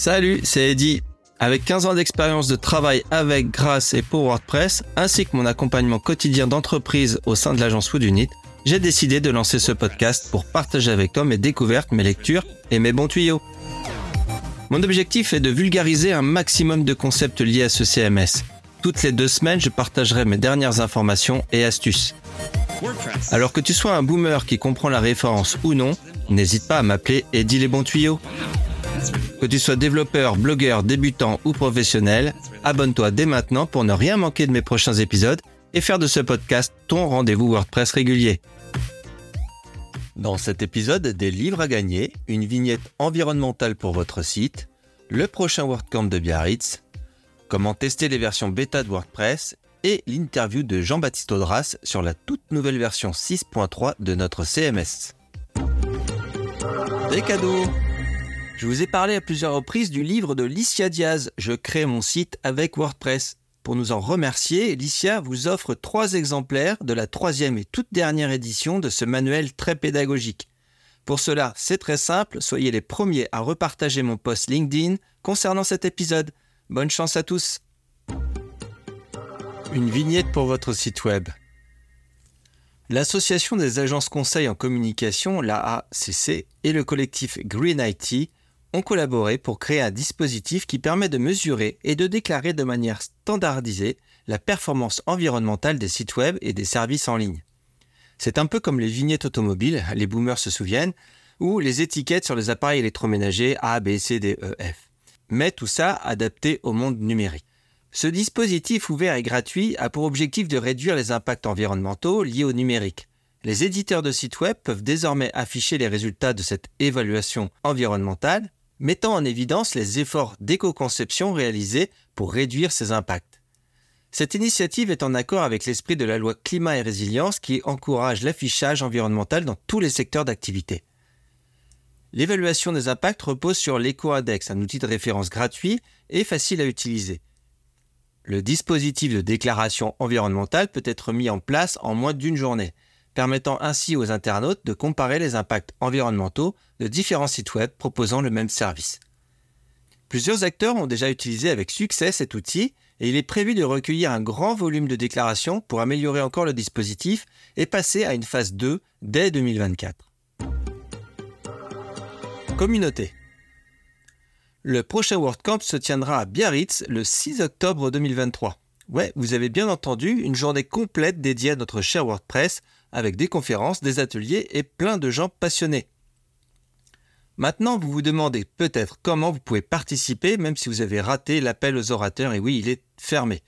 Salut, c'est Eddy. Avec 15 ans d'expérience de travail avec, grâce et pour WordPress, ainsi que mon accompagnement quotidien d'entreprise au sein de l'agence Woodunit, j'ai décidé de lancer ce podcast pour partager avec toi mes découvertes, mes lectures et mes bons tuyaux. Mon objectif est de vulgariser un maximum de concepts liés à ce CMS. Toutes les deux semaines, je partagerai mes dernières informations et astuces. Alors que tu sois un boomer qui comprend la référence ou non, n'hésite pas à m'appeler Eddie les bons tuyaux. Que tu sois développeur, blogueur, débutant ou professionnel, abonne-toi dès maintenant pour ne rien manquer de mes prochains épisodes et faire de ce podcast ton rendez-vous WordPress régulier. Dans cet épisode, des livres à gagner, une vignette environnementale pour votre site, le prochain WordCamp de Biarritz, comment tester les versions bêta de WordPress et l'interview de Jean-Baptiste Audras sur la toute nouvelle version 6.3 de notre CMS. Des cadeaux Je vous ai parlé à plusieurs reprises du livre de Licia Diaz, Je crée mon site avec WordPress. Pour nous en remercier, Licia vous offre trois exemplaires de la troisième et toute dernière édition de ce manuel très pédagogique. Pour cela, c'est très simple, soyez les premiers à repartager mon post LinkedIn concernant cet épisode. Bonne chance à tous Une vignette pour votre site web. L'Association des agences conseils en communication, l'AACC, et le collectif Green IT ont collaboré pour créer un dispositif qui permet de mesurer et de déclarer de manière standardisée la performance environnementale des sites web et des services en ligne. C'est un peu comme les vignettes automobiles, les boomers se souviennent, ou les étiquettes sur les appareils électroménagers A, B, C, D, E, F. Mais tout ça adapté au monde numérique. Ce dispositif ouvert et gratuit a pour objectif de réduire les impacts environnementaux liés au numérique. Les éditeurs de sites web peuvent désormais afficher les résultats de cette évaluation environnementale mettant en évidence les efforts d'éco-conception réalisés pour réduire ces impacts. Cette initiative est en accord avec l'esprit de la loi climat et résilience qui encourage l'affichage environnemental dans tous les secteurs d'activité. L'évaluation des impacts repose sur l'EcoIndex, un outil de référence gratuit et facile à utiliser. Le dispositif de déclaration environnementale peut être mis en place en moins d'une journée permettant ainsi aux internautes de comparer les impacts environnementaux de différents sites web proposant le même service. Plusieurs acteurs ont déjà utilisé avec succès cet outil et il est prévu de recueillir un grand volume de déclarations pour améliorer encore le dispositif et passer à une phase 2 dès 2024. Communauté. Le prochain WordCamp se tiendra à Biarritz le 6 octobre 2023. Ouais, vous avez bien entendu, une journée complète dédiée à notre cher WordPress avec des conférences, des ateliers et plein de gens passionnés. Maintenant, vous vous demandez peut-être comment vous pouvez participer même si vous avez raté l'appel aux orateurs et oui, il est fermé.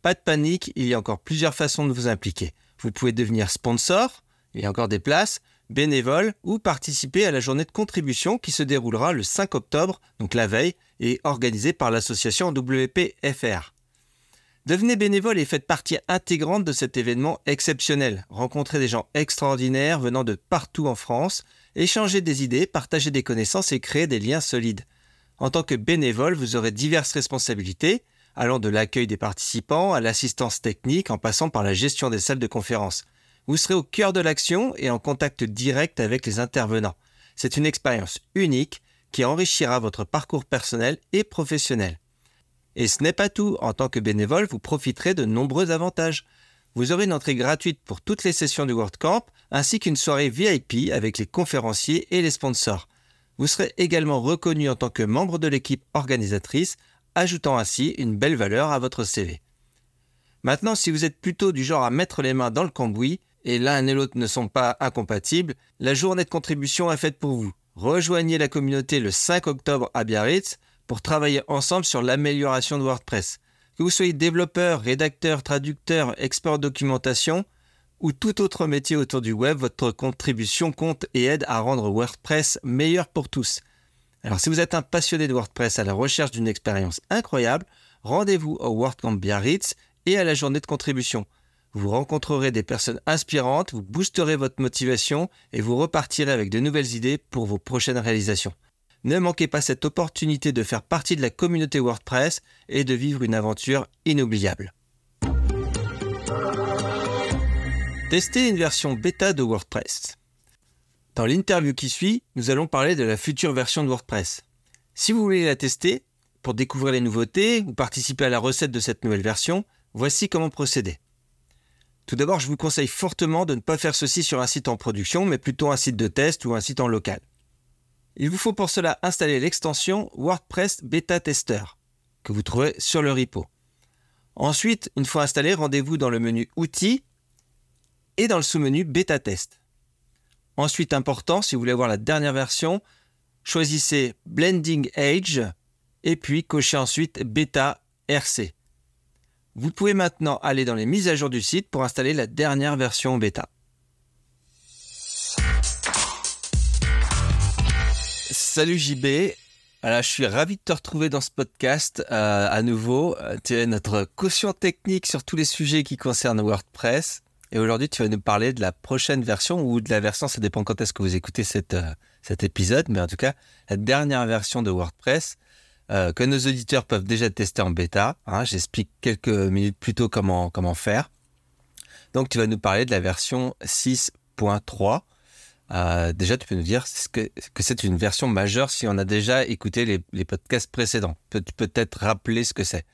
Pas de panique, il y a encore plusieurs façons de vous impliquer. Vous pouvez devenir sponsor, il y a encore des places, bénévole ou participer à la journée de contribution qui se déroulera le 5 octobre, donc la veille, et organisée par l'association WPFR. Devenez bénévole et faites partie intégrante de cet événement exceptionnel. Rencontrez des gens extraordinaires venant de partout en France, échanger des idées, partager des connaissances et créer des liens solides. En tant que bénévole, vous aurez diverses responsabilités, allant de l'accueil des participants à l'assistance technique en passant par la gestion des salles de conférence. Vous serez au cœur de l'action et en contact direct avec les intervenants. C'est une expérience unique qui enrichira votre parcours personnel et professionnel. Et ce n'est pas tout, en tant que bénévole, vous profiterez de nombreux avantages. Vous aurez une entrée gratuite pour toutes les sessions du WordCamp, ainsi qu'une soirée VIP avec les conférenciers et les sponsors. Vous serez également reconnu en tant que membre de l'équipe organisatrice, ajoutant ainsi une belle valeur à votre CV. Maintenant, si vous êtes plutôt du genre à mettre les mains dans le cambouis, et l'un et l'autre ne sont pas incompatibles, la journée de contribution est faite pour vous. Rejoignez la communauté le 5 octobre à Biarritz pour travailler ensemble sur l'amélioration de WordPress. Que vous soyez développeur, rédacteur, traducteur, expert documentation ou tout autre métier autour du web, votre contribution compte et aide à rendre WordPress meilleur pour tous. Alors si vous êtes un passionné de WordPress à la recherche d'une expérience incroyable, rendez-vous au WordCamp Biarritz et à la journée de contribution. Vous rencontrerez des personnes inspirantes, vous boosterez votre motivation et vous repartirez avec de nouvelles idées pour vos prochaines réalisations. Ne manquez pas cette opportunité de faire partie de la communauté WordPress et de vivre une aventure inoubliable. Tester une version bêta de WordPress. Dans l'interview qui suit, nous allons parler de la future version de WordPress. Si vous voulez la tester, pour découvrir les nouveautés ou participer à la recette de cette nouvelle version, voici comment procéder. Tout d'abord, je vous conseille fortement de ne pas faire ceci sur un site en production, mais plutôt un site de test ou un site en local. Il vous faut pour cela installer l'extension WordPress Beta Tester, que vous trouverez sur le repo. Ensuite, une fois installé, rendez-vous dans le menu Outils et dans le sous-menu Beta Test. Ensuite, important, si vous voulez avoir la dernière version, choisissez Blending Age et puis cochez ensuite Beta RC. Vous pouvez maintenant aller dans les mises à jour du site pour installer la dernière version bêta. Salut JB, alors, je suis ravi de te retrouver dans ce podcast euh, à nouveau. Euh, tu es notre caution technique sur tous les sujets qui concernent WordPress. Et aujourd'hui, tu vas nous parler de la prochaine version ou de la version, ça dépend quand est-ce que vous écoutez euh, cet épisode, mais en tout cas, la dernière version de WordPress que nos auditeurs peuvent déjà tester en bêta. Hein. J'explique quelques minutes plus tôt comment, comment faire. Donc, tu vas nous parler de la version 6.3. Euh, déjà, tu peux nous dire que, c'est une version majeure si on a déjà écouté les, podcasts précédents. Peut, peut-être rappeler ce que c'est.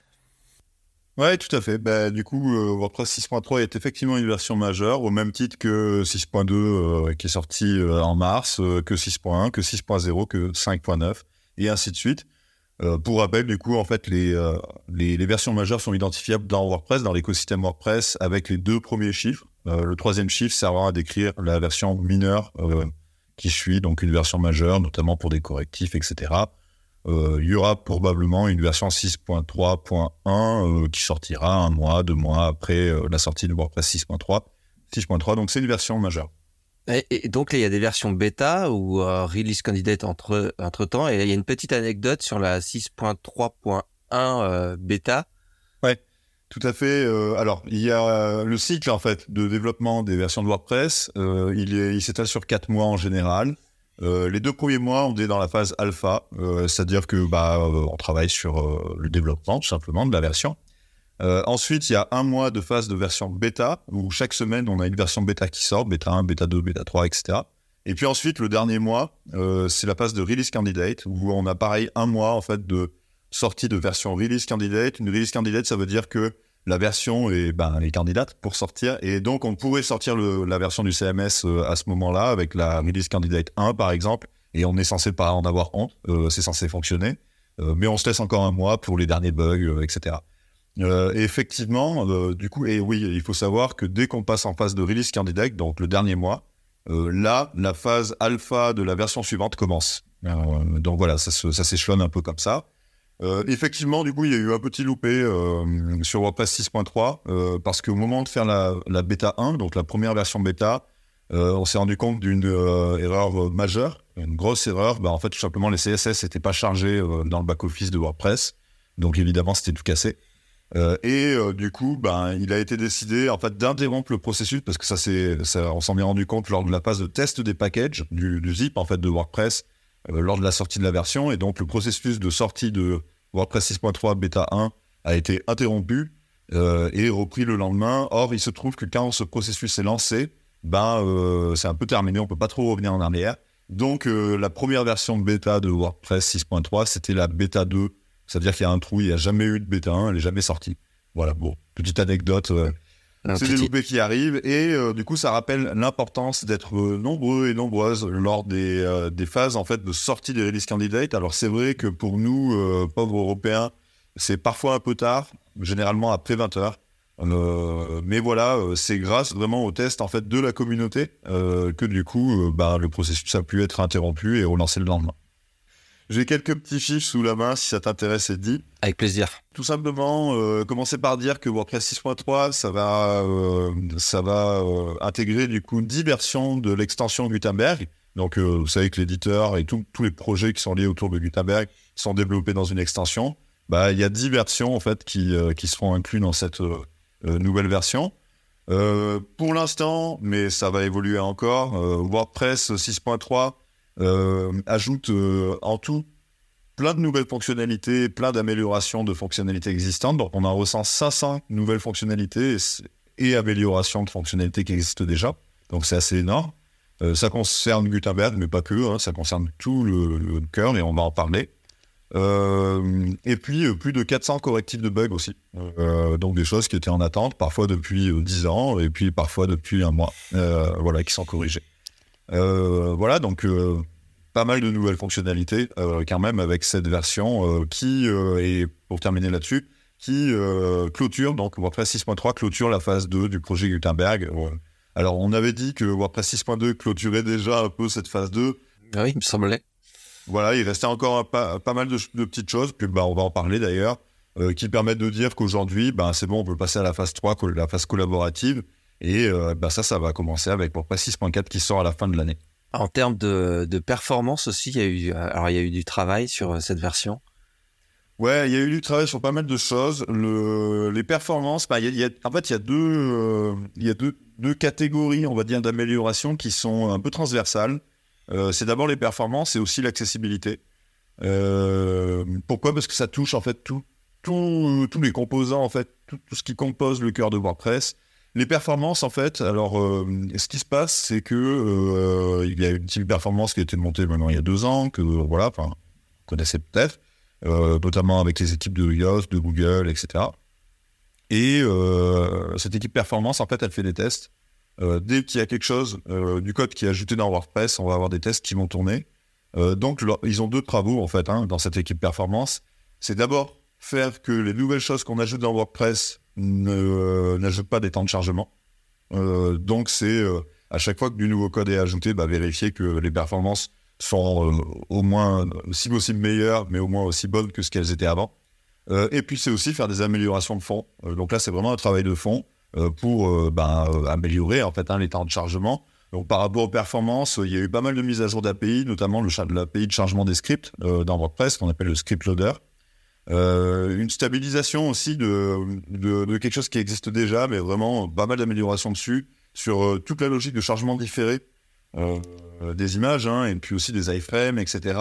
Ouais, tout à fait. Bah, du coup, euh, WordPress 6.3 est effectivement une version majeure, au même titre que 6.2 euh, qui est sorti en mars, que 6.1, que 6.0, que 5.9, et ainsi de suite. pour rappel, du coup, en fait, les, les, versions majeures sont identifiables dans WordPress, dans l'écosystème WordPress, avec les deux premiers chiffres. Le troisième chiffre servant à décrire la version mineure qui suit, donc une version majeure, notamment pour des correctifs, etc. Euh, il y aura probablement une version 6.3.1 euh, qui sortira un mois, deux mois après euh, la sortie de WordPress 6.3. 6.3, donc c'est une version majeure. Et, donc il y a des versions bêta ou release candidate entre, entre temps. Et il y a une petite anecdote sur la 6.3.1 bêta. Tout à fait. alors, il y a le cycle en fait de développement des versions de WordPress. il, il s'étale sur quatre mois en général. Euh, les deux premiers mois, on est dans la phase alpha, euh, c'est-à-dire que bah, euh, on travaille sur le développement tout simplement de la version. ensuite, il y a un mois de phase de version bêta, où chaque semaine, on a une version bêta qui sort, bêta 1, bêta 2, bêta 3, etc. Et puis ensuite, le dernier mois, c'est la phase de release candidate, où on a pareil un mois en fait de sortie de version release candidate. Une release candidate, ça veut dire que la version est, ben, est candidate pour sortir. Et donc, on pourrait sortir la version du CMS euh, à ce moment-là avec la release candidate 1, par exemple. Et on est censé pas en avoir honte. Euh, c'est censé fonctionner. Euh, mais on se laisse encore un mois pour les derniers bugs, etc. et effectivement, du coup, et oui, il faut savoir que dès qu'on passe en phase de release candidate, donc le dernier mois, là, la phase alpha de la version suivante commence. donc voilà, ça s'échelonne un peu comme ça. Euh, effectivement, du coup, il y a eu un petit loupé euh, sur WordPress 6.3 euh, parce qu'au moment de faire la, la, bêta 1, donc la première version bêta, on s'est rendu compte d'une erreur majeure, une grosse erreur. Bah, en fait, tout simplement, les CSS n'étaient pas chargés dans le back-office de WordPress. Donc, évidemment, c'était tout cassé. et du coup, bah, il a été décidé en fait d'interrompre le processus parce que ça, c'est, on s'en est rendu compte lors de la phase de test des packages du, du zip en fait de WordPress lors de la sortie de la version. Et donc, le processus de sortie de WordPress 6.3 bêta 1 a été interrompu euh, et repris le lendemain. Or, il se trouve que quand ce processus est lancé, ben, euh, c'est un peu terminé, on peut pas trop revenir en arrière. Donc, euh, la première version de bêta de WordPress 6.3, c'était la bêta 2. C'est-à-dire qu'il y a un trou, il n'y a jamais eu de bêta 1, elle n'est jamais sortie. Voilà, bon, petite anecdote. C'est des loupés qui arrivent et du coup ça rappelle l'importance d'être nombreux et nombreuses lors des, des, phases en fait de sortie des release candidates. Alors c'est vrai que pour nous pauvres Européens, c'est parfois un peu tard, généralement après 20 heures. Euh, mais voilà, euh, c'est grâce vraiment au test en fait de la communauté euh, que du coup, bah, le processus a pu être interrompu et relancé le lendemain. J'ai quelques petits chiffres sous la main si ça t'intéresse, dit. Avec plaisir. Tout simplement, commencer par dire que WordPress 6.3, ça va, ça va intégrer du coup 10 versions de l'extension Gutenberg. Donc, vous savez que l'éditeur et tous les projets qui sont liés autour de Gutenberg sont développés dans une extension bah, il y a 10 versions en fait qui, euh, qui seront incluses dans cette euh, euh, nouvelle version. pour l'instant, mais ça va évoluer encore, WordPress 6.3 ajoute en tout plein de nouvelles fonctionnalités, plein d'améliorations de fonctionnalités existantes. Donc on en ressent 500 nouvelles fonctionnalités et, améliorations de fonctionnalités qui existent déjà. Donc c'est assez énorme. ça concerne Gutenberg, mais pas que, hein, ça concerne tout le, le cœur et on va en parler. et puis plus de 400 correctifs de bugs aussi. donc des choses qui étaient en attente, parfois depuis 10 ans, et puis parfois depuis un mois, voilà, qui sont corrigées. Voilà, donc pas mal de nouvelles fonctionnalités quand même avec cette version qui, et pour terminer là-dessus, qui clôture, donc WordPress 6.3 clôture la phase 2 du projet Gutenberg. Alors, on avait dit que WordPress 6.2 clôturait déjà un peu cette phase 2. Ah oui, il me semblait. Voilà, il restait encore pas, mal de, petites choses, puis bah, on va en parler d'ailleurs, euh, qui permettent de dire qu'aujourd'hui, bah, c'est bon, on peut passer à la phase 3, la phase collaborative. Et euh, bah, ça, ça va commencer avec WordPress 6.4 qui sort à la fin de l'année. En termes de, performance aussi, il y, a eu, alors, il y a eu du travail sur euh, cette version? Ouais, il y a eu du travail sur pas mal de choses. les performances, bah, il y a, en fait, il y a deux, il y a deux, deux catégories, on va dire, d'amélioration qui sont un peu transversales. Euh, c'est d'abord les performances et aussi l'accessibilité. Euh, pourquoi? Parce que ça touche en fait tout, tous les composants, en fait, tout, ce qui compose le cœur de WordPress. Les performances, en fait, alors, euh, ce qui se passe, c'est que il y a une team performance qui a été montée maintenant il y a deux ans, que voilà, enfin, vous connaissez peut-être, notamment avec les équipes de Yoast, de Google, etc. Et cette équipe performance, en fait, elle fait des tests euh, dès qu'il y a quelque chose euh, du code qui est ajouté dans WordPress, on va avoir des tests qui vont tourner. Euh, donc, ils ont deux travaux en fait hein, dans cette équipe performance. C'est d'abord faire que les nouvelles choses qu'on ajoute dans WordPress n'ajoutent pas des temps de chargement. donc, c'est à chaque fois que du nouveau code est ajouté, bah, vérifier que les performances sont au moins, si possible, meilleures, mais au moins aussi bonnes que ce qu'elles étaient avant. et puis, c'est aussi faire des améliorations de fond. donc là, c'est vraiment un travail de fond. Euh, pour euh, euh, améliorer en fait hein, les temps de chargement. Donc par rapport aux performances, il y a eu pas mal de mises à jour d'API, notamment l'API de chargement des scripts dans WordPress qu'on appelle le script loader. Une stabilisation aussi de, quelque chose qui existe déjà, mais vraiment pas mal d'améliorations dessus sur toute la logique de chargement différé des images hein, et puis aussi des iframes, etc.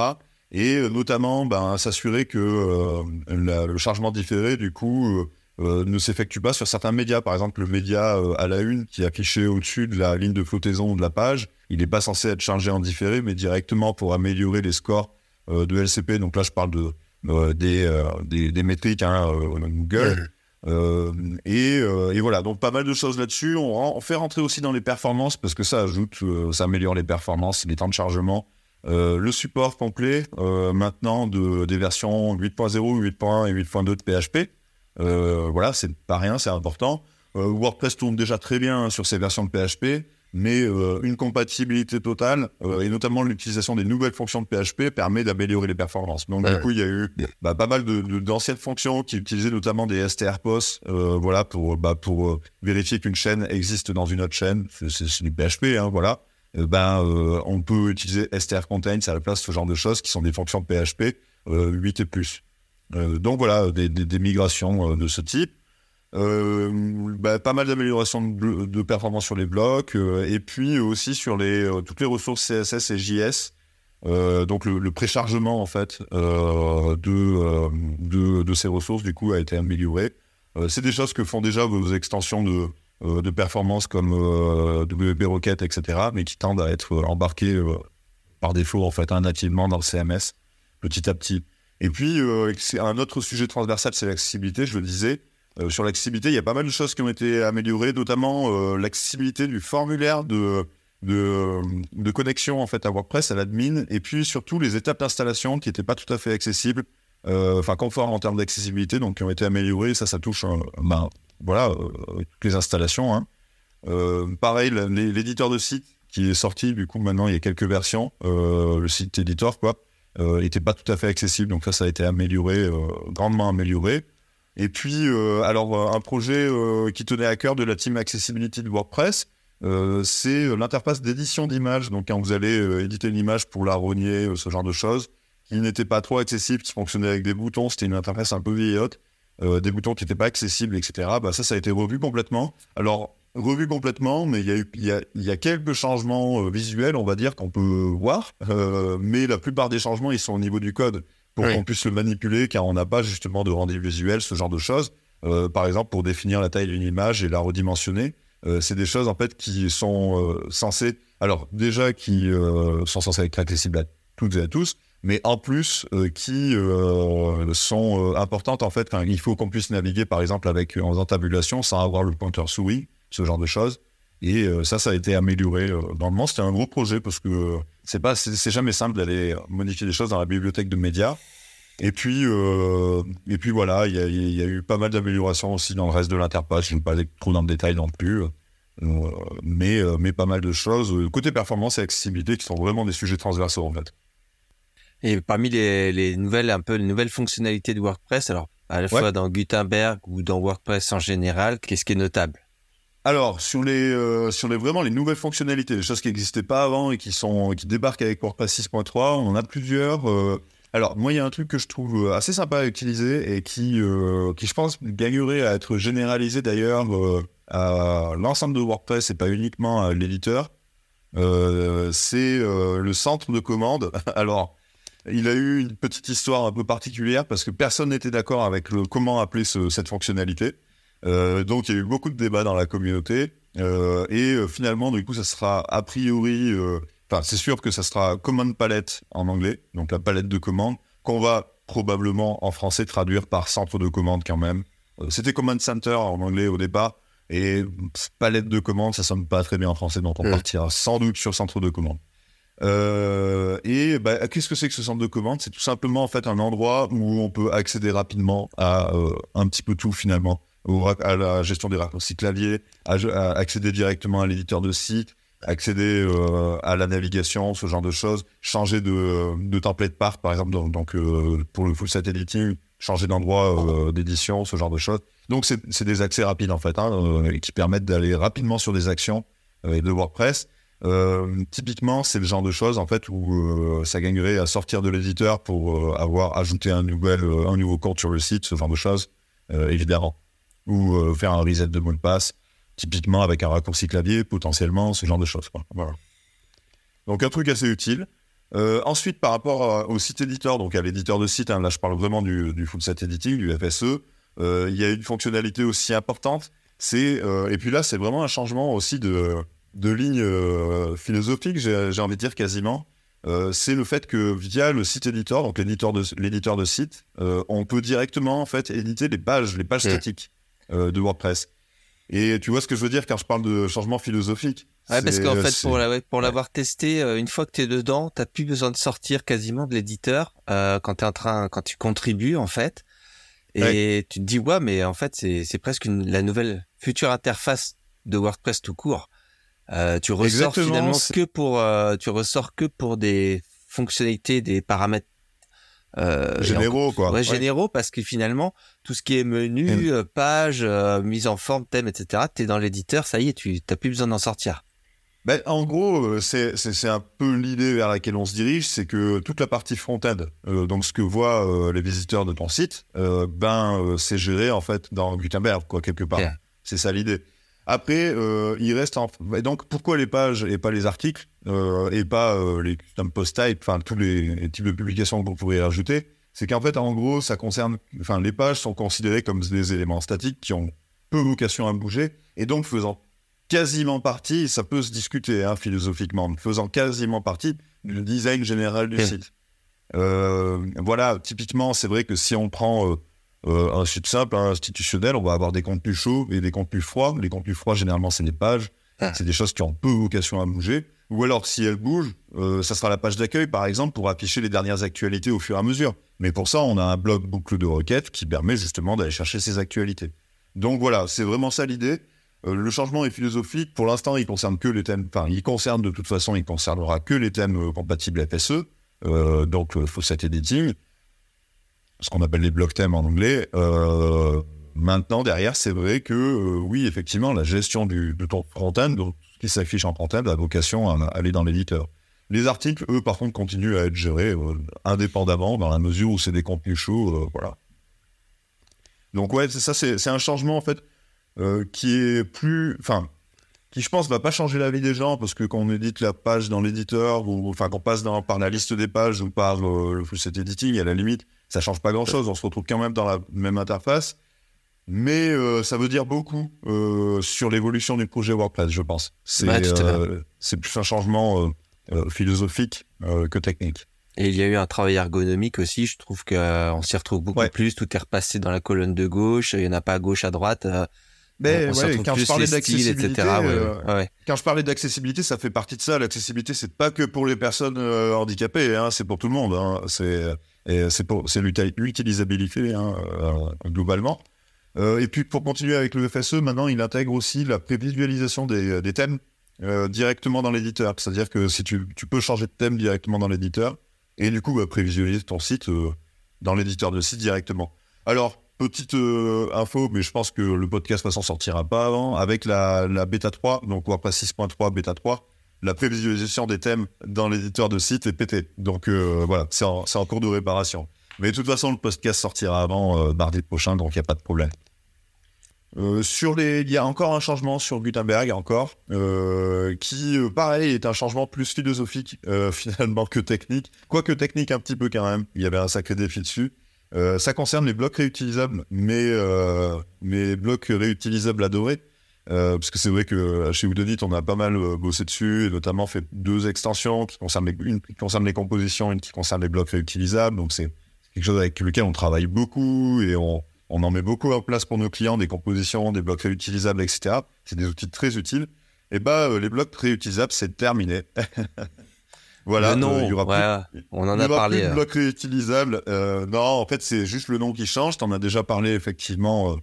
Et notamment ben, s'assurer que le chargement différé, du coup, euh, ne s'effectue pas sur certains médias. Par exemple, le média euh, à la une qui est affiché au-dessus de la ligne de flottaison de la page, il n'est pas censé être chargé en différé, mais directement pour améliorer les scores euh, de LCP. Donc là, je parle de, des, des, métriques hein, Google. Et, voilà, donc pas mal de choses là-dessus. On, fait rentrer aussi dans les performances parce que ça ajoute, ça améliore les performances, les temps de chargement. le support complet maintenant de, des versions 8.0, 8.1 et 8.2 de PHP. Euh, voilà, c'est pas rien, c'est important. Euh, WordPress tourne déjà très bien sur ces versions de PHP, mais euh, une compatibilité totale, et notamment l'utilisation des nouvelles fonctions de PHP, permet d'améliorer les performances. Donc, du coup, il y a eu bah, pas mal d'anciennes de, fonctions qui utilisaient notamment des strposts, voilà, pour, bah, pour vérifier qu'une chaîne existe dans une autre chaîne. C'est du PHP, hein, voilà. ben, on peut utiliser strcontains à la place de ce genre de choses qui sont des fonctions de PHP 8 et plus. Euh, donc voilà, des, migrations euh, de ce type. Euh, bah, pas mal d'améliorations de, performance sur les blocs et puis aussi sur les, toutes les ressources CSS et JS. donc le, préchargement en fait de, de, ces ressources du coup a été amélioré. c'est des choses que font déjà vos extensions de, de performance comme WP Rocket, etc., mais qui tendent à être embarquées par défaut en fait hein, nativement dans le CMS petit à petit. Et puis, euh, un autre sujet transversal, c'est l'accessibilité, je le disais. Euh, sur l'accessibilité, il y a pas mal de choses qui ont été améliorées, notamment euh, l'accessibilité du formulaire de, de, connexion en fait, à WordPress, à l'admin, et puis surtout les étapes d'installation qui n'étaient pas tout à fait accessibles, enfin conformes en termes d'accessibilité, donc qui ont été améliorées. Ça, ça touche ben, voilà, les installations. Hein. pareil, l'éditeur de site qui est sorti, du coup, maintenant, il y a quelques versions, le site éditeur, quoi n'était euh, pas tout à fait accessible. Donc ça, ça a été amélioré, euh, grandement amélioré. Et puis, euh, alors, un projet qui tenait à cœur de la team Accessibility de WordPress, c'est l'interface d'édition d'images. Donc, quand vous allez éditer une image pour la rogner, ce genre de choses, qui n'était pas trop accessible, qui fonctionnait avec des boutons, c'était une interface un peu vieillotte, des boutons qui n'étaient pas accessibles, etc. Bah, ça, ça a été revu complètement. Alors, revu complètement, mais il y, a quelques changements euh, visuels, on va dire, qu'on peut voir. Euh, mais la plupart des changements, ils sont au niveau du code pour qu'on puisse le manipuler, car on n'a pas justement de rendu visuel, ce genre de choses. Euh, par exemple, pour définir la taille d'une image et la redimensionner, c'est des choses en fait qui sont censées, alors déjà qui sont censées être accessibles à toutes et à tous, mais en plus qui sont importantes en fait. il faut qu'on puisse naviguer par exemple avec en faisant tabulation sans avoir le pointeur souris, ce genre de choses. Et ça, ça a été amélioré dans le monde. C'était un gros projet parce que c'est pas, c'est jamais simple d'aller modifier des choses dans la bibliothèque de médias. Et puis, euh, et puis voilà, il y, a eu pas mal d'améliorations aussi dans le reste de l'interface. Je ne vais pas aller trop dans le détail non plus, euh, mais, euh, mais pas mal de choses. Côté performance et accessibilité, qui sont vraiment des sujets transversaux en fait. Et parmi les, nouvelles, un peu les nouvelles fonctionnalités de WordPress, alors à la fois dans Gutenberg ou dans WordPress en général, qu'est-ce qui est notable? Alors sur les sur les vraiment les nouvelles fonctionnalités, les choses qui n'existaient pas avant et qui débarquent avec WordPress 6.3, on en a plusieurs. Alors, moi, il y a un truc que je trouve euh, assez sympa à utiliser et qui, euh, je pense, gagnerait à être généralisé d'ailleurs euh, à l'ensemble de WordPress et pas uniquement à l'éditeur. c'est le centre de commande. Alors, il a eu une petite histoire un peu particulière parce que personne n'était d'accord avec comment appeler cette fonctionnalité. Donc, il y a eu beaucoup de débats dans la communauté. et finalement, du coup, ça sera a priori Enfin, c'est sûr que ça sera Command Palette en anglais, donc la palette de commandes, qu'on va probablement en français traduire par centre de commande quand même. Euh, c'était Command Center en anglais au départ, et palette de commandes, ça sonne pas très bien en français, donc on partira sans doute sur centre de commande. Euh, et bah, qu'est-ce que c'est que ce centre de commande? C'est tout simplement en fait un endroit où on peut accéder rapidement à euh, un petit peu tout finalement, à la gestion des raccourcis clavier, accéder directement à l'éditeur de site, accéder euh, à la navigation, ce genre de choses, changer de, de template part, par exemple, donc, euh, pour le full set editing, changer d'endroit euh, d'édition, ce genre de choses. Donc, c'est des accès rapides, en fait, hein, qui permettent d'aller rapidement sur des actions de WordPress. typiquement, c'est le genre de choses, en fait, où ça gagnerait à sortir de l'éditeur pour avoir ajouté un, nouvel, un nouveau compte sur le site, ce genre de choses, évidemment. Ou faire un reset de mot de passe typiquement avec un raccourci clavier, potentiellement, ce genre de choses. Voilà. Donc un truc assez utile. Euh, ensuite, par rapport au site éditeur, donc à l'éditeur de site, hein, là je parle vraiment du, full site editing, du FSE, euh, il y a une fonctionnalité aussi importante. C'est euh, et puis là, c'est vraiment un changement aussi de, de ligne philosophique, j'ai envie de dire quasiment. c'est le fait que via le site éditeur, donc l'éditeur de l'éditeur de site, on peut directement en fait éditer les pages, les pages statiques de WordPress. Et tu vois ce que je veux dire quand je parle de changement philosophique Ouais, parce qu'en fait, pour, pour l'avoir testé, euh, une fois que tu es dedans, tu plus besoin de sortir quasiment de l'éditeur euh, quand tu en train, quand tu contribues en fait. Et tu te dis, ouais, mais en fait, c'est presque une, la nouvelle future interface de WordPress tout court. Euh, tu ressors finalement que pour, euh, tu ressors que pour des fonctionnalités, des paramètres euh, généraux quoi. Ouais, généraux parce que finalement tout ce qui est menu, euh, page, euh, mise en forme, thème, etc. T'es dans l'éditeur, ça y est, tu t'as plus besoin d'en sortir. Ben, en gros, c'est un peu l'idée vers laquelle on se dirige, c'est que toute la partie front-end, donc ce que voient les visiteurs de ton site, ben c'est géré en fait dans Gutenberg quoi quelque part. C'est ça l'idée. Après, il reste en... donc pourquoi les pages et pas les articles euh, et pas euh, les custom post type, enfin tous les, types de publications que vous pourriez rajouter, c'est qu'en fait, en gros, ça concerne, enfin, les pages sont considérées comme des éléments statiques qui ont peu vocation à bouger, et donc faisant quasiment partie, ça peut se discuter hein, philosophiquement, faisant quasiment partie du design général du site. Euh, voilà, typiquement, c'est vrai que si on prend un site simple, institutionnel, on va avoir des contenus chauds et des contenus froids. Les contenus froids, généralement, c'est des pages, ah. c'est des choses qui ont peu vocation à bouger. Ou alors, si elle bouge, euh, ça sera la page d'accueil, par exemple, pour afficher les dernières actualités au fur et à mesure. Mais pour ça, on a un bloc boucle de requêtes qui permet justement d'aller chercher ces actualités. Donc voilà, c'est vraiment ça l'idée. Euh, le changement est philosophique. Pour l'instant, il concerne que les thèmes. Enfin, il concerne de toute façon, il concernera que les thèmes euh, compatibles FSE, donc le set editing, ce qu'on appelle les blocs thèmes en anglais. maintenant, derrière, c'est vrai que oui, effectivement, la gestion de ton front-end, donc qui s'affiche en front-end a vocation à aller dans l'éditeur. Les articles, eux, par contre, continuent à être gérés euh, indépendamment dans la mesure où c'est des contenus chauds, euh, voilà. Donc ouais, ça, c'est un changement en fait euh, qui est plus, enfin, qui je pense va pas changer la vie des gens parce que quand on édite la page dans l'éditeur ou enfin qu'on passe dans, par la liste des pages ou par le full set editing, à la limite, ça change pas grand chose. On se retrouve quand même dans la même interface mais euh, ça veut dire beaucoup euh, sur l'évolution du projet WordPress, je pense. C'est euh, plus un changement philosophique que technique. Et il y a eu un travail ergonomique aussi. Je trouve qu'on s'y retrouve beaucoup plus. Tout est repassé dans la colonne de gauche. Il n'y en a pas à gauche, à droite. Mais quand je parlais d'accessibilité, euh, quand je parlais d'accessibilité, ça fait partie de ça. L'accessibilité, c'est pas que pour les personnes euh, handicapées, hein, c'est pour tout le monde. Hein. C'est l'utilisabilité hein, euh, globalement. et puis pour continuer avec le FSE, maintenant il intègre aussi la prévisualisation des, des thèmes directement dans l'éditeur. C'est-à-dire que si tu, tu, peux changer de thème directement dans l'éditeur et du coup bah, prévisualiser ton site dans l'éditeur de site directement. Alors Petite euh, info, mais je pense que le podcast ne s'en sortira pas avant. Avec la, bêta 3, donc WordPress 6.3, bêta 3, la prévisualisation des thèmes dans l'éditeur de site est pété. Donc euh, voilà, c'est en, cours de réparation. Mais de toute façon, le podcast sortira avant euh, mardi prochain, donc il n'y a pas de problème. sur les, il y a encore un changement sur Gutenberg, encore, qui, pareil, est un changement plus philosophique finalement que technique. Quoique technique un petit peu quand même, il y avait un sacré défi dessus. Euh, ça concerne les blocs réutilisables, mais, euh, mais blocs réutilisables adorés. Euh, parce que c'est vrai que chez Udonit, on a pas mal bossé dessus, et notamment fait deux extensions qui concernent les, une qui concerne les compositions, une qui concerne les blocs réutilisables. Donc c'est quelque chose avec lequel on travaille beaucoup et on, on en met beaucoup en place pour nos clients, des compositions, des blocs réutilisables, etc. C'est des outils très utiles. Et bah, les blocs réutilisables, c'est terminé. Voilà, euh, il y aura on en a parlé. Plus de euh. bloc réutilisable. Euh, non, en fait, c'est juste le nom qui change. Tu en as déjà parlé effectivement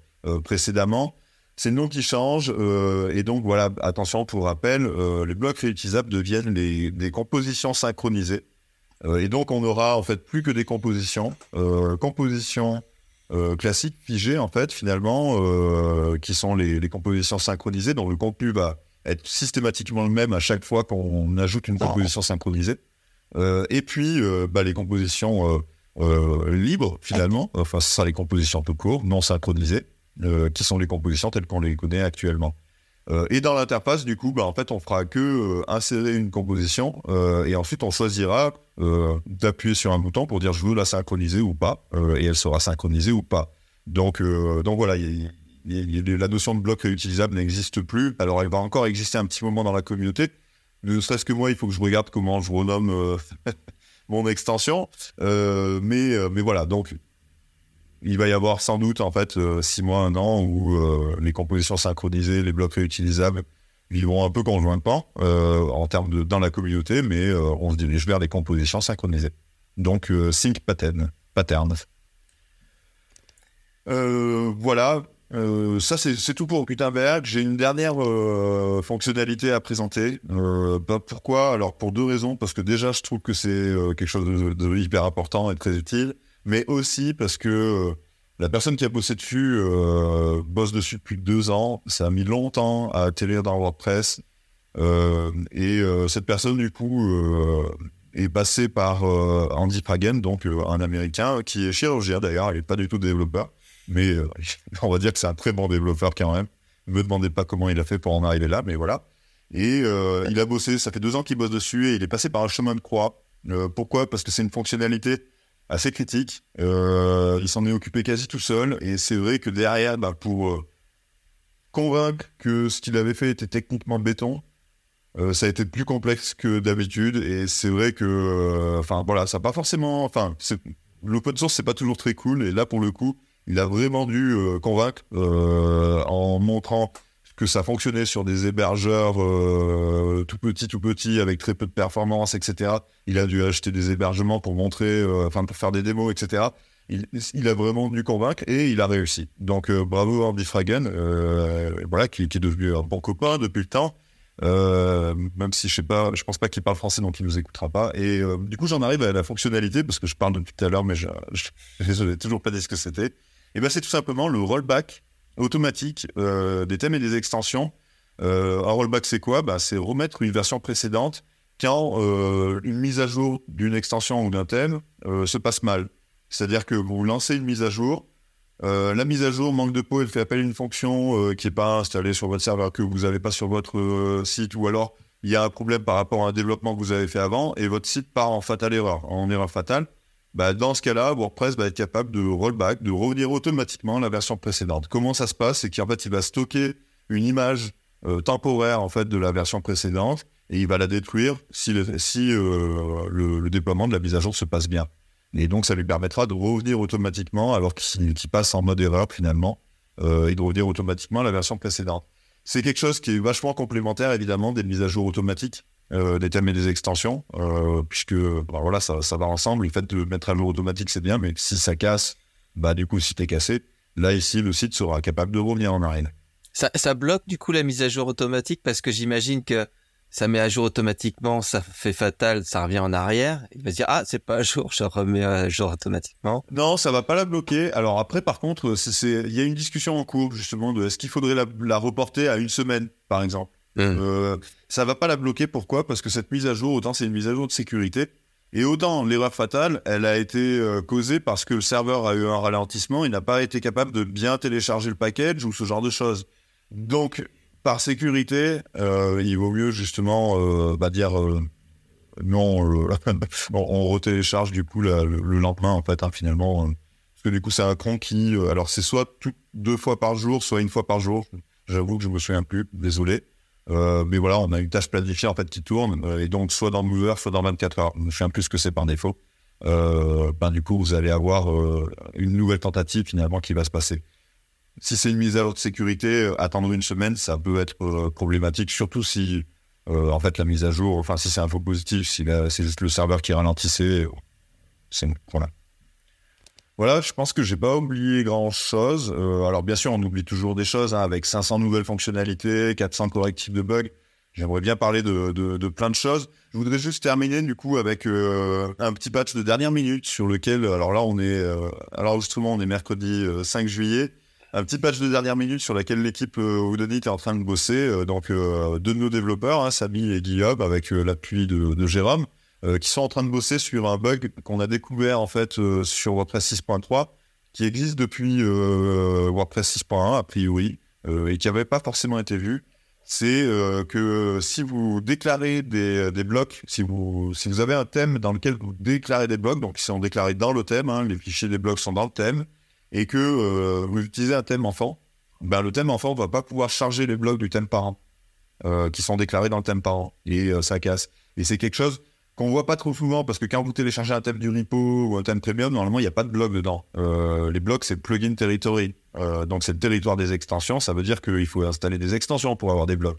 précédemment. C'est le nom qui change. et donc, voilà, attention pour rappel, les blocs réutilisables deviennent les, des compositions synchronisées. et donc, on aura en fait plus que des compositions. compositions classiques, figées, en fait, finalement, qui sont les, les compositions synchronisées, dont le contenu va être systématiquement le même à chaque fois qu'on ajoute une composition synchronisée. Euh, et puis, euh, bah, les compositions euh, libres, finalement, enfin, ce sera les compositions tout court, non synchronisées, qui sont les compositions telles qu'on les connaît actuellement. et dans l'interface, du coup, bah, en fait, on fera que insérer une composition et ensuite on choisira d'appuyer sur un bouton pour dire je veux la synchroniser ou pas et elle sera synchronisée ou pas. Donc, donc voilà, il la notion de bloc réutilisable n'existe plus. Alors, elle va encore exister un petit moment dans la communauté. Ne serait-ce que moi, il faut que je regarde comment je renomme euh, mon extension. Euh, mais, euh, mais voilà, donc, il va y avoir sans doute, en fait, six mois, un an, où les compositions synchronisées, les blocs réutilisables vivront un peu conjointement en termes de dans la communauté, mais on se dirige vers des compositions synchronisées. Donc, sync pattern. pattern. voilà, euh, ça, c'est tout pour Gutenberg. J'ai une dernière euh, fonctionnalité à présenter. Euh, bah, pourquoi? Alors, pour deux raisons. Parce que déjà, je trouve que c'est quelque chose de, hyper important et très utile. Mais aussi parce que la personne qui a bossé dessus bosse dessus depuis deux ans. Ça a mis longtemps à atterrir dans WordPress. et cette personne, du coup, est passée par Andy Pragen, donc un Américain, qui est chirurgien d'ailleurs. Il n'est pas du tout développeur mais euh, on va dire que c'est un très bon développeur quand même. Ne me demandez pas comment il a fait pour en arriver là, mais voilà. Et euh, il a bossé, ça fait deux ans qu'il bosse dessus et il est passé par un chemin de croix. Euh, pourquoi? Parce que c'est une fonctionnalité assez critique. il s'en est occupé quasi tout seul et c'est vrai que derrière, bah, pour convaincre que ce qu'il avait fait était techniquement béton, ça a été plus complexe que d'habitude et c'est vrai que, enfin voilà, ça n'a pas forcément, enfin, l'open source c'est pas toujours très cool et là pour le coup, il a vraiment dû euh, convaincre euh, en montrant que ça fonctionnait sur des hébergeurs euh, tout petits, tout petits, avec très peu de performance, etc. Il a dû acheter des hébergements pour montrer, enfin pour faire des démos, etc. Il, a vraiment dû convaincre et il a réussi. Donc bravo Andy Fragen, voilà, qui, est devenu un bon copain depuis le temps. même si je sais pas, je pense pas qu'il parle français, donc il nous écoutera pas. Et du coup, j'en arrive à la fonctionnalité parce que je parle depuis tout à l'heure, mais je, n'ai toujours pas dit ce que c'était. Et ben c'est tout simplement le rollback automatique euh, des thèmes et des extensions. Euh, un rollback, c'est quoi? Bah, C'est remettre une version précédente quand euh, une mise à jour d'une extension ou d'un thème se passe mal. C'est-à-dire que vous lancez une mise à jour, la mise à jour manque de peau, elle fait appel à une fonction qui n'est pas installée sur votre serveur, que vous n'avez pas sur votre site, ou alors il y a un problème par rapport à un développement que vous avez fait avant, et votre site part en fatale erreur, en erreur fatale. Bah, dans ce cas-là, WordPress va être capable de rollback, de revenir automatiquement à la version précédente. Comment ça se passe? C'est qu'en fait, il va stocker une image euh, temporaire en fait de la version précédente et il va la détruire si, euh, le, déploiement de la mise à jour se passe bien. Et donc, ça lui permettra de revenir automatiquement, alors qu'il passe en mode erreur finalement, euh, et de revenir automatiquement à la version précédente. C'est quelque chose qui est vachement complémentaire, évidemment, des mises à jour automatiques, euh, des thèmes et des extensions, euh, puisque bah, voilà, ça, ça, va ensemble. Le fait de mettre à jour automatique, c'est bien, mais si ça casse, bah du coup, si t'es cassé, là ici, le site sera capable de revenir en arrière. Ça, ça bloque du coup la mise à jour automatique? Parce que j'imagine que ça met à jour automatiquement, ça fait fatal, ça revient en arrière. Il va se dire ah c'est pas à jour, je remets à jour automatiquement. Non, ça va pas la bloquer. Alors après par contre, il y a une discussion en cours justement de est-ce qu'il faudrait la, reporter à une semaine par exemple? Mmh. Euh, ça va pas la bloquer. Pourquoi? Parce que cette mise à jour, autant c'est une mise à jour de sécurité. Et autant l'erreur fatale, elle a été euh, causée parce que le serveur a eu un ralentissement, il n'a pas été capable de bien télécharger le package ou ce genre de choses. Donc par sécurité, euh, il vaut mieux justement euh, bah, dire non, on retélécharge du coup le, lendemain en fait hein, finalement. parce que du coup c'est un cran qui, alors c'est soit deux fois par jour, soit une fois par jour. J'avoue que je me souviens plus, désolé. Mais voilà, on a une tâche planifiée en fait qui tourne et donc soit dans Mover, soit dans 24 heures. Je me souviens plus ce que c'est par défaut. ben du coup vous allez avoir une nouvelle tentative finalement qui va se passer si c'est une mise à jour de sécurité, euh, attendre une semaine, ça peut être euh, problématique, surtout si, euh, en fait, la mise à jour, enfin, si c'est un faux positif, si c'est juste le serveur qui ralentissait, c'est voilà. Voilà, je pense que j'ai pas oublié grand chose. alors, bien sûr, on oublie toujours des choses, hein, avec 500 nouvelles fonctionnalités, 400 correctifs de bugs. J'aimerais bien parler de, de, plein de choses. Je voudrais juste terminer du coup avec un petit patch de dernière minute sur lequel, alors là, on est, alors justement, on est mercredi 5 juillet un petit patch de dernière minute sur laquelle l'équipe euh, est en train de bosser. Euh, donc, euh, deux de nos développeurs, hein, Samy et Guillaume, avec euh, l'appui de, Jérôme, qui sont en train de bosser sur un bug qu'on a découvert en fait sur WordPress 6.3, qui existe depuis WordPress 6.1 a priori, et qui n'avait pas forcément été vu. C'est que si vous déclarez des, blocs, si vous, si vous avez un thème dans lequel vous déclarez des blocs, donc ils sont déclarés dans le thème, hein, les fichiers des blocs sont dans le thème, et que euh, vous utilisez un thème enfant, ben, le thème enfant va pas pouvoir charger les blocs du thème parent euh, qui sont déclarés dans le thème parent et euh, ça casse. Et c'est quelque chose qu'on voit pas trop souvent parce que quand vous téléchargez un thème du repo ou un thème premium, normalement il n'y a pas de blocs dedans. les blocs c'est plugin territory, donc c'est le territoire des extensions. Ça veut dire qu'il faut installer des extensions pour avoir des blocs.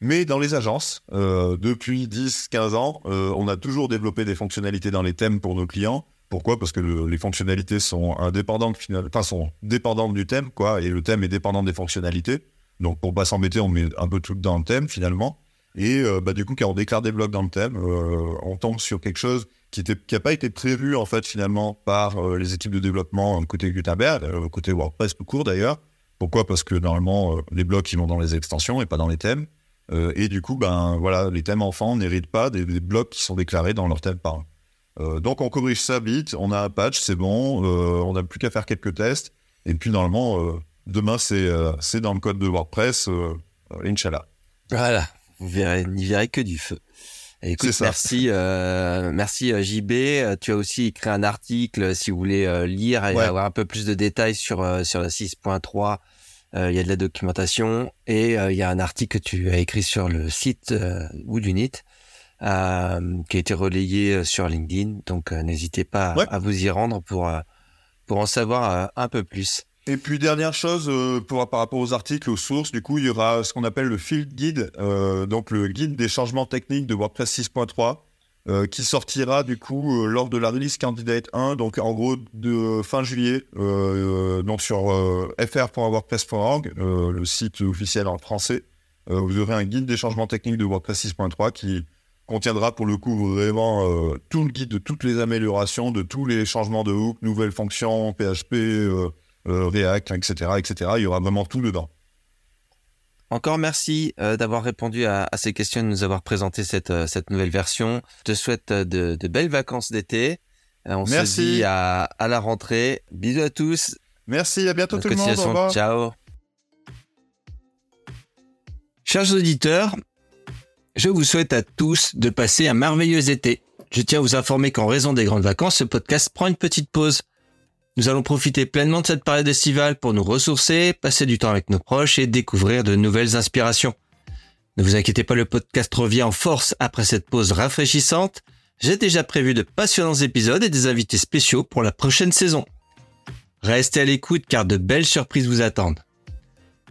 Mais dans les agences, depuis 10-15 ans, on a toujours développé des fonctionnalités dans les thèmes pour nos clients pourquoi? Parce que les fonctionnalités sont indépendantes, enfin, sont dépendantes du thème, quoi, et le thème est dépendant des fonctionnalités. Donc, pour pas s'embêter, on met un peu tout dans le thème, finalement. Et euh, bah, du coup, quand on déclare des blocs dans le thème, euh, on tombe sur quelque chose qui n'a pas été prévu, en fait, finalement, par euh, les équipes de développement côté Gutenberg, côté WordPress tout court, d'ailleurs. Pourquoi? Parce que, normalement, les blocs, ils vont dans les extensions et pas dans les thèmes. et du coup, ben, voilà, les thèmes enfants n'héritent pas des, blocs qui sont déclarés dans leur thème parent. Donc on corrige ça vite, on a un patch, c'est bon, on n'a plus qu'à faire quelques tests. Et puis normalement, demain c'est dans le code de WordPress, Inch'Allah. Voilà, vous verrez, n'y verrez que du feu. Écoute, merci, merci JB. Tu as aussi écrit un article si vous voulez lire et avoir un peu plus de détails sur sur la 6.3. Il y a de la documentation et il y a un article que tu as écrit sur le site Woodunit euh, qui a été relayé euh, sur LinkedIn. Donc euh, n'hésitez pas à vous y rendre pour pour en savoir un peu plus. Et puis dernière chose pour, par rapport aux articles, aux sources, du coup il y aura ce qu'on appelle le Field Guide, donc le guide des changements techniques de WordPress 6.3. qui sortira du coup lors de la release candidate 1, donc en gros de fin juillet, donc sur fr.wordpress.org, le site officiel en français. vous aurez un guide des changements techniques de WordPress 6.3 qui contiendra pour le coup vraiment euh, tout le guide de toutes les améliorations, de tous les changements de hook, nouvelles fonctions, PHP, euh, euh, React, etc., etc. Il y aura vraiment tout dedans. Encore merci d'avoir répondu à, ces questions de nous avoir présenté cette, cette nouvelle version. Je te souhaite de, belles vacances d'été. On se dit à, à, la rentrée. Bisous à tous. Merci, à bientôt tout le monde. Au revoir. Ciao. Chers auditeurs, je vous souhaite à tous de passer un merveilleux été. Je tiens à vous informer qu'en raison des grandes vacances, ce podcast prend une petite pause. Nous allons profiter pleinement de cette période estivale pour nous ressourcer, passer du temps avec nos proches et découvrir de nouvelles inspirations. Ne vous inquiétez pas, le podcast revient en force après cette pause rafraîchissante. J'ai déjà prévu de passionnants épisodes et des invités spéciaux pour la prochaine saison. Restez à l'écoute car de belles surprises vous attendent.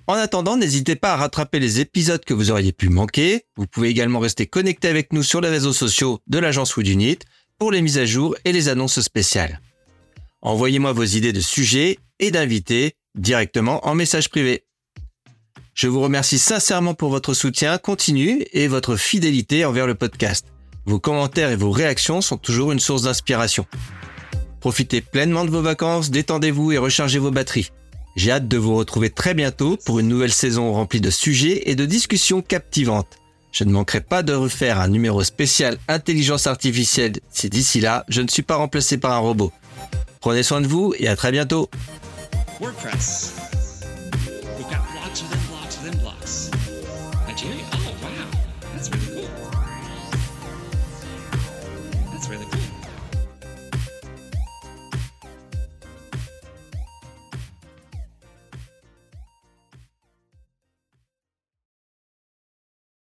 En attendant, n'hésitez pas à rattraper les épisodes que vous auriez pu manquer. Vous pouvez également rester connecté avec nous sur les réseaux sociaux de l'agence Wood Unit pour les mises à jour et les annonces spéciales. Envoyez-moi vos idées de sujets et d'invités directement en message privé. Je vous remercie sincèrement pour votre soutien continu et votre fidélité envers le podcast. Vos commentaires et vos réactions sont toujours une source d'inspiration. Profitez pleinement de vos vacances, détendez-vous et rechargez vos batteries. J'ai hâte de vous retrouver très bientôt pour une nouvelle saison remplie de sujets et de discussions captivantes. Je ne manquerai pas de refaire un numéro spécial intelligence artificielle si d'ici là, je ne suis pas remplacé par un robot. Prenez soin de vous et à très bientôt.